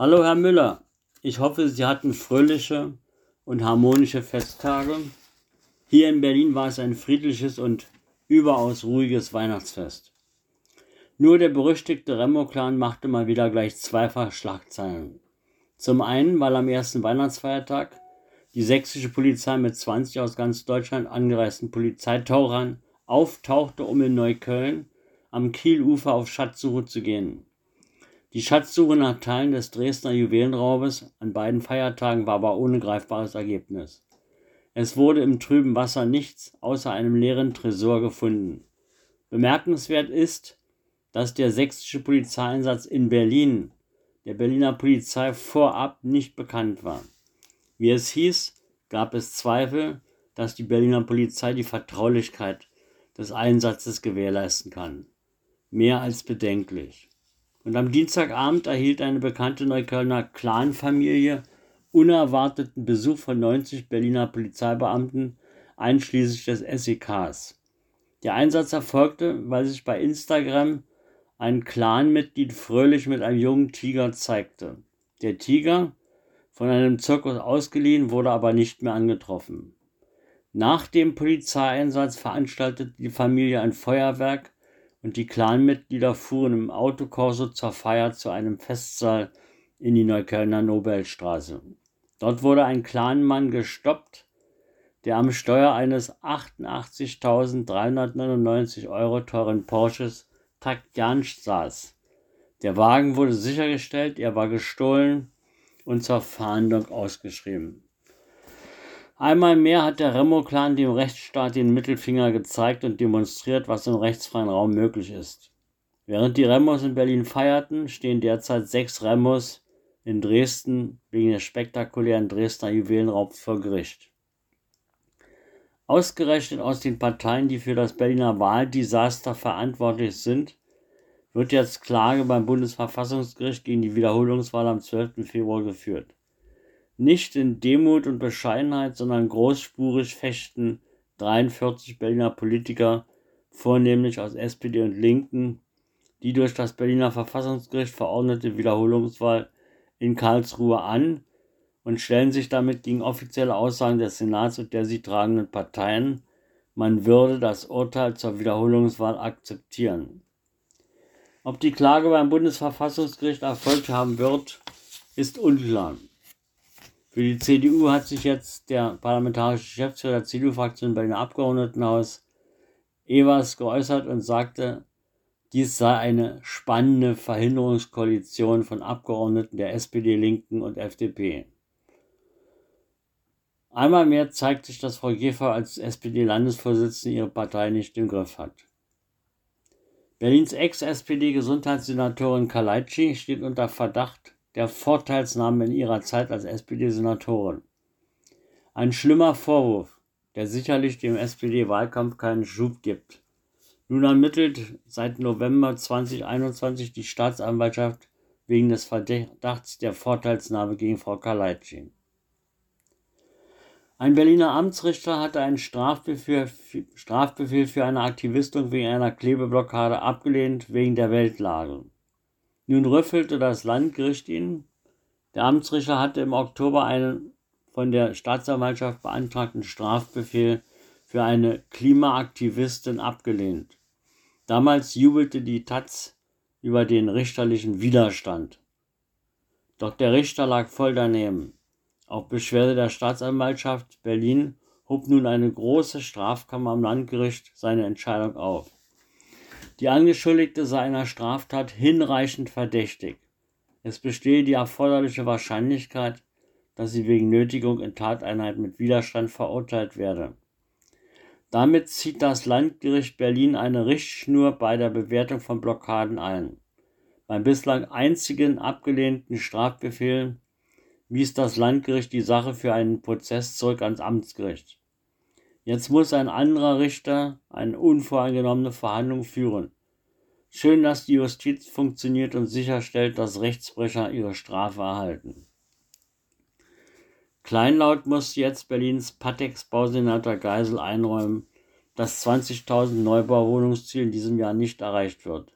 Hallo Herr Müller, ich hoffe, Sie hatten fröhliche und harmonische Festtage. Hier in Berlin war es ein friedliches und überaus ruhiges Weihnachtsfest. Nur der berüchtigte Remo-Clan machte mal wieder gleich zweifach Schlagzeilen. Zum einen, weil am ersten Weihnachtsfeiertag die sächsische Polizei mit 20 aus ganz Deutschland angereisten Polizeitauchern auftauchte, um in Neukölln am Kielufer auf Schatzsuche zu gehen. Die Schatzsuche nach Teilen des Dresdner Juwelenraubes an beiden Feiertagen war aber ohne greifbares Ergebnis. Es wurde im trüben Wasser nichts außer einem leeren Tresor gefunden. Bemerkenswert ist, dass der sächsische Polizeieinsatz in Berlin der Berliner Polizei vorab nicht bekannt war. Wie es hieß, gab es Zweifel, dass die Berliner Polizei die Vertraulichkeit des Einsatzes gewährleisten kann. Mehr als bedenklich. Und am Dienstagabend erhielt eine bekannte Neuköllner Clanfamilie unerwarteten Besuch von 90 Berliner Polizeibeamten, einschließlich des SEKs. Der Einsatz erfolgte, weil sich bei Instagram ein Clanmitglied fröhlich mit einem jungen Tiger zeigte. Der Tiger, von einem Zirkus ausgeliehen, wurde aber nicht mehr angetroffen. Nach dem Polizeieinsatz veranstaltete die Familie ein Feuerwerk und die Clanmitglieder fuhren im Autokorso zur Feier zu einem Festsaal in die Neuköllner Nobelstraße. Dort wurde ein Clanmann gestoppt, der am Steuer eines 88.399 Euro teuren Porsches Takjansch saß. Der Wagen wurde sichergestellt, er war gestohlen und zur Fahndung ausgeschrieben. Einmal mehr hat der Remo-Clan dem Rechtsstaat den Mittelfinger gezeigt und demonstriert, was im rechtsfreien Raum möglich ist. Während die Remos in Berlin feierten, stehen derzeit sechs Remos in Dresden wegen des spektakulären Dresdner Juwelenraubs vor Gericht. Ausgerechnet aus den Parteien, die für das Berliner Wahldesaster verantwortlich sind, wird jetzt Klage beim Bundesverfassungsgericht gegen die Wiederholungswahl am 12. Februar geführt. Nicht in Demut und Bescheidenheit, sondern großspurig fechten 43 Berliner Politiker, vornehmlich aus SPD und Linken, die durch das Berliner Verfassungsgericht verordnete Wiederholungswahl in Karlsruhe an und stellen sich damit gegen offizielle Aussagen des Senats und der sie tragenden Parteien, man würde das Urteil zur Wiederholungswahl akzeptieren. Ob die Klage beim Bundesverfassungsgericht Erfolg haben wird, ist unklar. Für die CDU hat sich jetzt der parlamentarische Geschäftsführer der CDU-Fraktion bei den Abgeordnetenhaus Evers geäußert und sagte, dies sei eine spannende Verhinderungskoalition von Abgeordneten der SPD, Linken und FDP. Einmal mehr zeigt sich, dass Frau Geffer als SPD-Landesvorsitzende ihre Partei nicht im Griff hat. Berlins Ex-SPD-Gesundheitssenatorin Kalaitschi steht unter Verdacht, der Vorteilsnahme in ihrer Zeit als SPD-Senatorin. Ein schlimmer Vorwurf, der sicherlich dem SPD-Wahlkampf keinen Schub gibt. Nun ermittelt seit November 2021 die Staatsanwaltschaft wegen des Verdachts der Vorteilsnahme gegen Frau Kaleitschin. Ein Berliner Amtsrichter hatte einen Strafbefehl, Strafbefehl für eine Aktivistin wegen einer Klebeblockade abgelehnt wegen der Weltlage. Nun rüffelte das Landgericht ihn. Der Amtsrichter hatte im Oktober einen von der Staatsanwaltschaft beantragten Strafbefehl für eine Klimaaktivistin abgelehnt. Damals jubelte die Taz über den richterlichen Widerstand. Doch der Richter lag voll daneben. Auf Beschwerde der Staatsanwaltschaft Berlin hob nun eine große Strafkammer am Landgericht seine Entscheidung auf. Die Angeschuldigte sei einer Straftat hinreichend verdächtig. Es bestehe die erforderliche Wahrscheinlichkeit, dass sie wegen Nötigung in Tateinheit mit Widerstand verurteilt werde. Damit zieht das Landgericht Berlin eine Richtschnur bei der Bewertung von Blockaden ein. Beim bislang einzigen abgelehnten Strafbefehl wies das Landgericht die Sache für einen Prozess zurück ans Amtsgericht. Jetzt muss ein anderer Richter eine unvoreingenommene Verhandlung führen. Schön, dass die Justiz funktioniert und sicherstellt, dass Rechtsbrecher ihre Strafe erhalten. Kleinlaut muss jetzt Berlins Patex-Bausenator Geisel einräumen, dass 20.000 Neubauwohnungsziel in diesem Jahr nicht erreicht wird.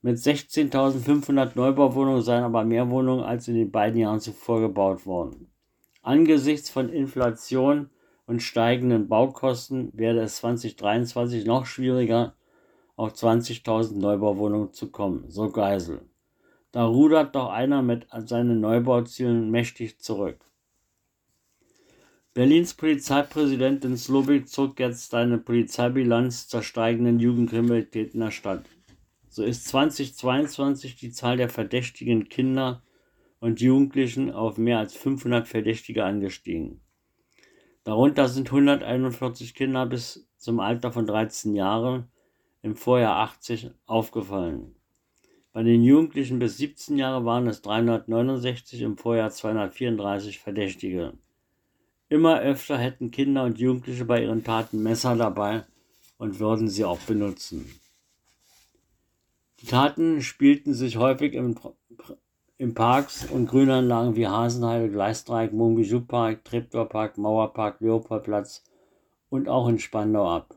Mit 16.500 Neubauwohnungen seien aber mehr Wohnungen als in den beiden Jahren zuvor gebaut worden. Angesichts von Inflation und steigenden Baukosten werde es 2023 noch schwieriger, auf 20.000 Neubauwohnungen zu kommen, so Geisel. Da rudert doch einer mit seinen Neubauzielen mächtig zurück. Berlins Polizeipräsidentin Slobik zog jetzt seine Polizeibilanz zur steigenden Jugendkriminalität in der Stadt. So ist 2022 die Zahl der verdächtigen Kinder und Jugendlichen auf mehr als 500 Verdächtige angestiegen. Darunter sind 141 Kinder bis zum Alter von 13 Jahren, im Vorjahr 80 aufgefallen. Bei den Jugendlichen bis 17 Jahre waren es 369, im Vorjahr 234 Verdächtige. Immer öfter hätten Kinder und Jugendliche bei ihren Taten Messer dabei und würden sie auch benutzen. Die Taten spielten sich häufig im in Parks und Grünanlagen wie Hasenheide, Gleisdreieck, Monbijou-Park, Treptower-Park, Mauerpark, Leopoldplatz und auch in Spandau ab.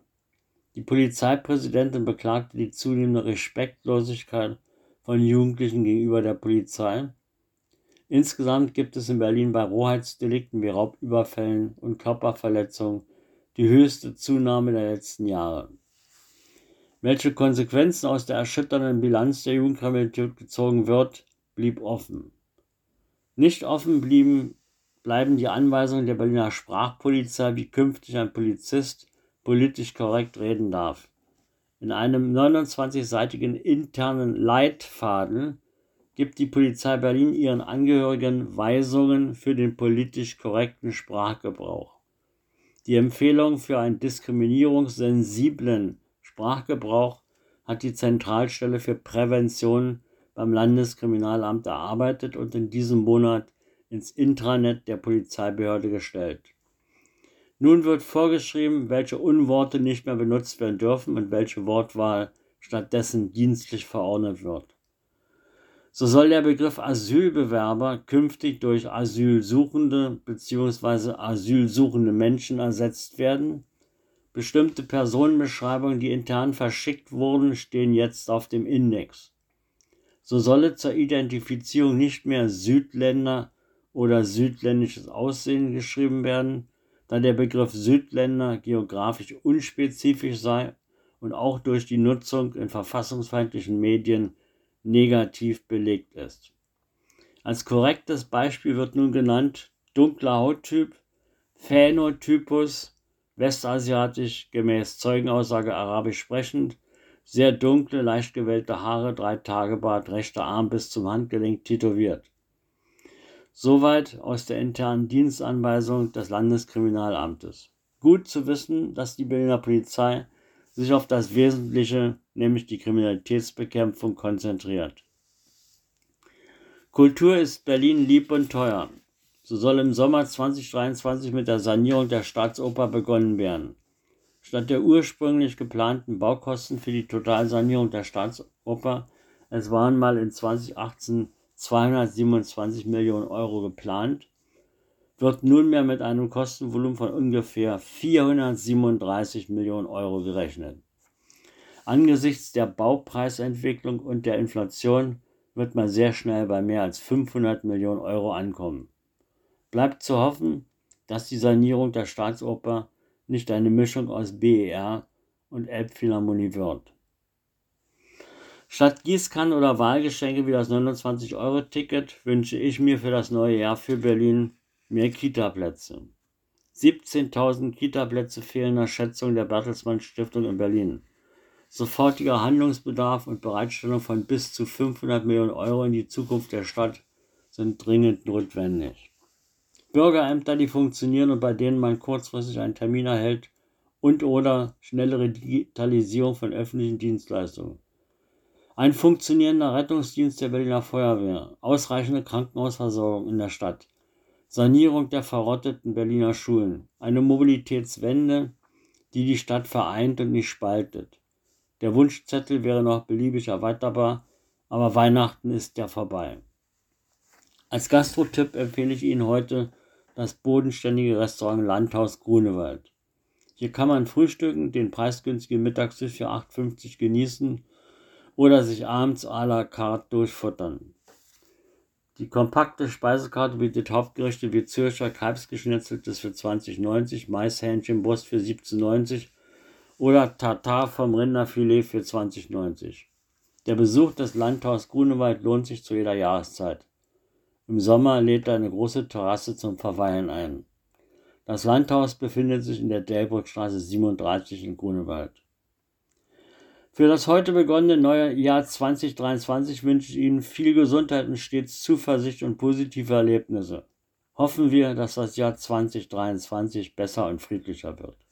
Die Polizeipräsidentin beklagte die zunehmende Respektlosigkeit von Jugendlichen gegenüber der Polizei. Insgesamt gibt es in Berlin bei Rohheitsdelikten wie Raubüberfällen und Körperverletzungen die höchste Zunahme der letzten Jahre. Welche Konsequenzen aus der erschütternden Bilanz der Jugendkriminalität gezogen wird, blieb offen. Nicht offen blieben, bleiben die Anweisungen der Berliner Sprachpolizei, wie künftig ein Polizist politisch korrekt reden darf. In einem 29-seitigen internen Leitfaden gibt die Polizei Berlin ihren Angehörigen Weisungen für den politisch korrekten Sprachgebrauch. Die Empfehlung für einen diskriminierungssensiblen Sprachgebrauch hat die Zentralstelle für Prävention beim Landeskriminalamt erarbeitet und in diesem Monat ins Intranet der Polizeibehörde gestellt. Nun wird vorgeschrieben, welche Unworte nicht mehr benutzt werden dürfen und welche Wortwahl stattdessen dienstlich verordnet wird. So soll der Begriff Asylbewerber künftig durch Asylsuchende bzw. asylsuchende Menschen ersetzt werden. Bestimmte Personenbeschreibungen, die intern verschickt wurden, stehen jetzt auf dem Index so solle zur Identifizierung nicht mehr Südländer oder südländisches Aussehen geschrieben werden, da der Begriff Südländer geografisch unspezifisch sei und auch durch die Nutzung in verfassungsfeindlichen Medien negativ belegt ist. Als korrektes Beispiel wird nun genannt dunkler Hauttyp, Phänotypus, westasiatisch gemäß Zeugenaussage arabisch sprechend, sehr dunkle, leicht gewellte Haare, drei Tage Bart, rechter Arm bis zum Handgelenk tätowiert. Soweit aus der internen Dienstanweisung des Landeskriminalamtes. Gut zu wissen, dass die Berliner Polizei sich auf das Wesentliche, nämlich die Kriminalitätsbekämpfung, konzentriert. Kultur ist Berlin lieb und teuer. So soll im Sommer 2023 mit der Sanierung der Staatsoper begonnen werden. Statt der ursprünglich geplanten Baukosten für die Totalsanierung der Staatsoper, es waren mal in 2018 227 Millionen Euro geplant, wird nunmehr mit einem Kostenvolumen von ungefähr 437 Millionen Euro gerechnet. Angesichts der Baupreisentwicklung und der Inflation wird man sehr schnell bei mehr als 500 Millionen Euro ankommen. Bleibt zu hoffen, dass die Sanierung der Staatsoper nicht eine Mischung aus BER und Elbphilharmonie wird. Statt Gießkannen oder Wahlgeschenke wie das 29-Euro-Ticket wünsche ich mir für das neue Jahr für Berlin mehr Kita-Plätze. 17.000 Kita-Plätze fehlen nach Schätzung der Bertelsmann Stiftung in Berlin. Sofortiger Handlungsbedarf und Bereitstellung von bis zu 500 Millionen Euro in die Zukunft der Stadt sind dringend notwendig. Bürgerämter, die funktionieren und bei denen man kurzfristig einen Termin erhält und oder schnellere Digitalisierung von öffentlichen Dienstleistungen. Ein funktionierender Rettungsdienst der Berliner Feuerwehr, ausreichende Krankenhausversorgung in der Stadt, Sanierung der verrotteten Berliner Schulen, eine Mobilitätswende, die die Stadt vereint und nicht spaltet. Der Wunschzettel wäre noch beliebig erweiterbar, aber Weihnachten ist ja vorbei. Als Gastro-Tipp empfehle ich Ihnen heute das bodenständige Restaurant Landhaus Grunewald. Hier kann man frühstücken, den preisgünstigen Mittagstisch für 8,50 genießen oder sich abends à la carte durchfuttern. Die kompakte Speisekarte bietet Hauptgerichte wie Zürcher Kalbsgeschnitzeltes für 20,90, Maishähnchenbrust für 17,90 oder Tartar vom Rinderfilet für 20,90. Der Besuch des Landhaus Grunewald lohnt sich zu jeder Jahreszeit. Im Sommer lädt er eine große Terrasse zum Verweilen ein. Das Landhaus befindet sich in der Delbrückstraße 37 in Grunewald. Für das heute begonnene neue Jahr 2023 wünsche ich Ihnen viel Gesundheit und stets Zuversicht und positive Erlebnisse. Hoffen wir, dass das Jahr 2023 besser und friedlicher wird.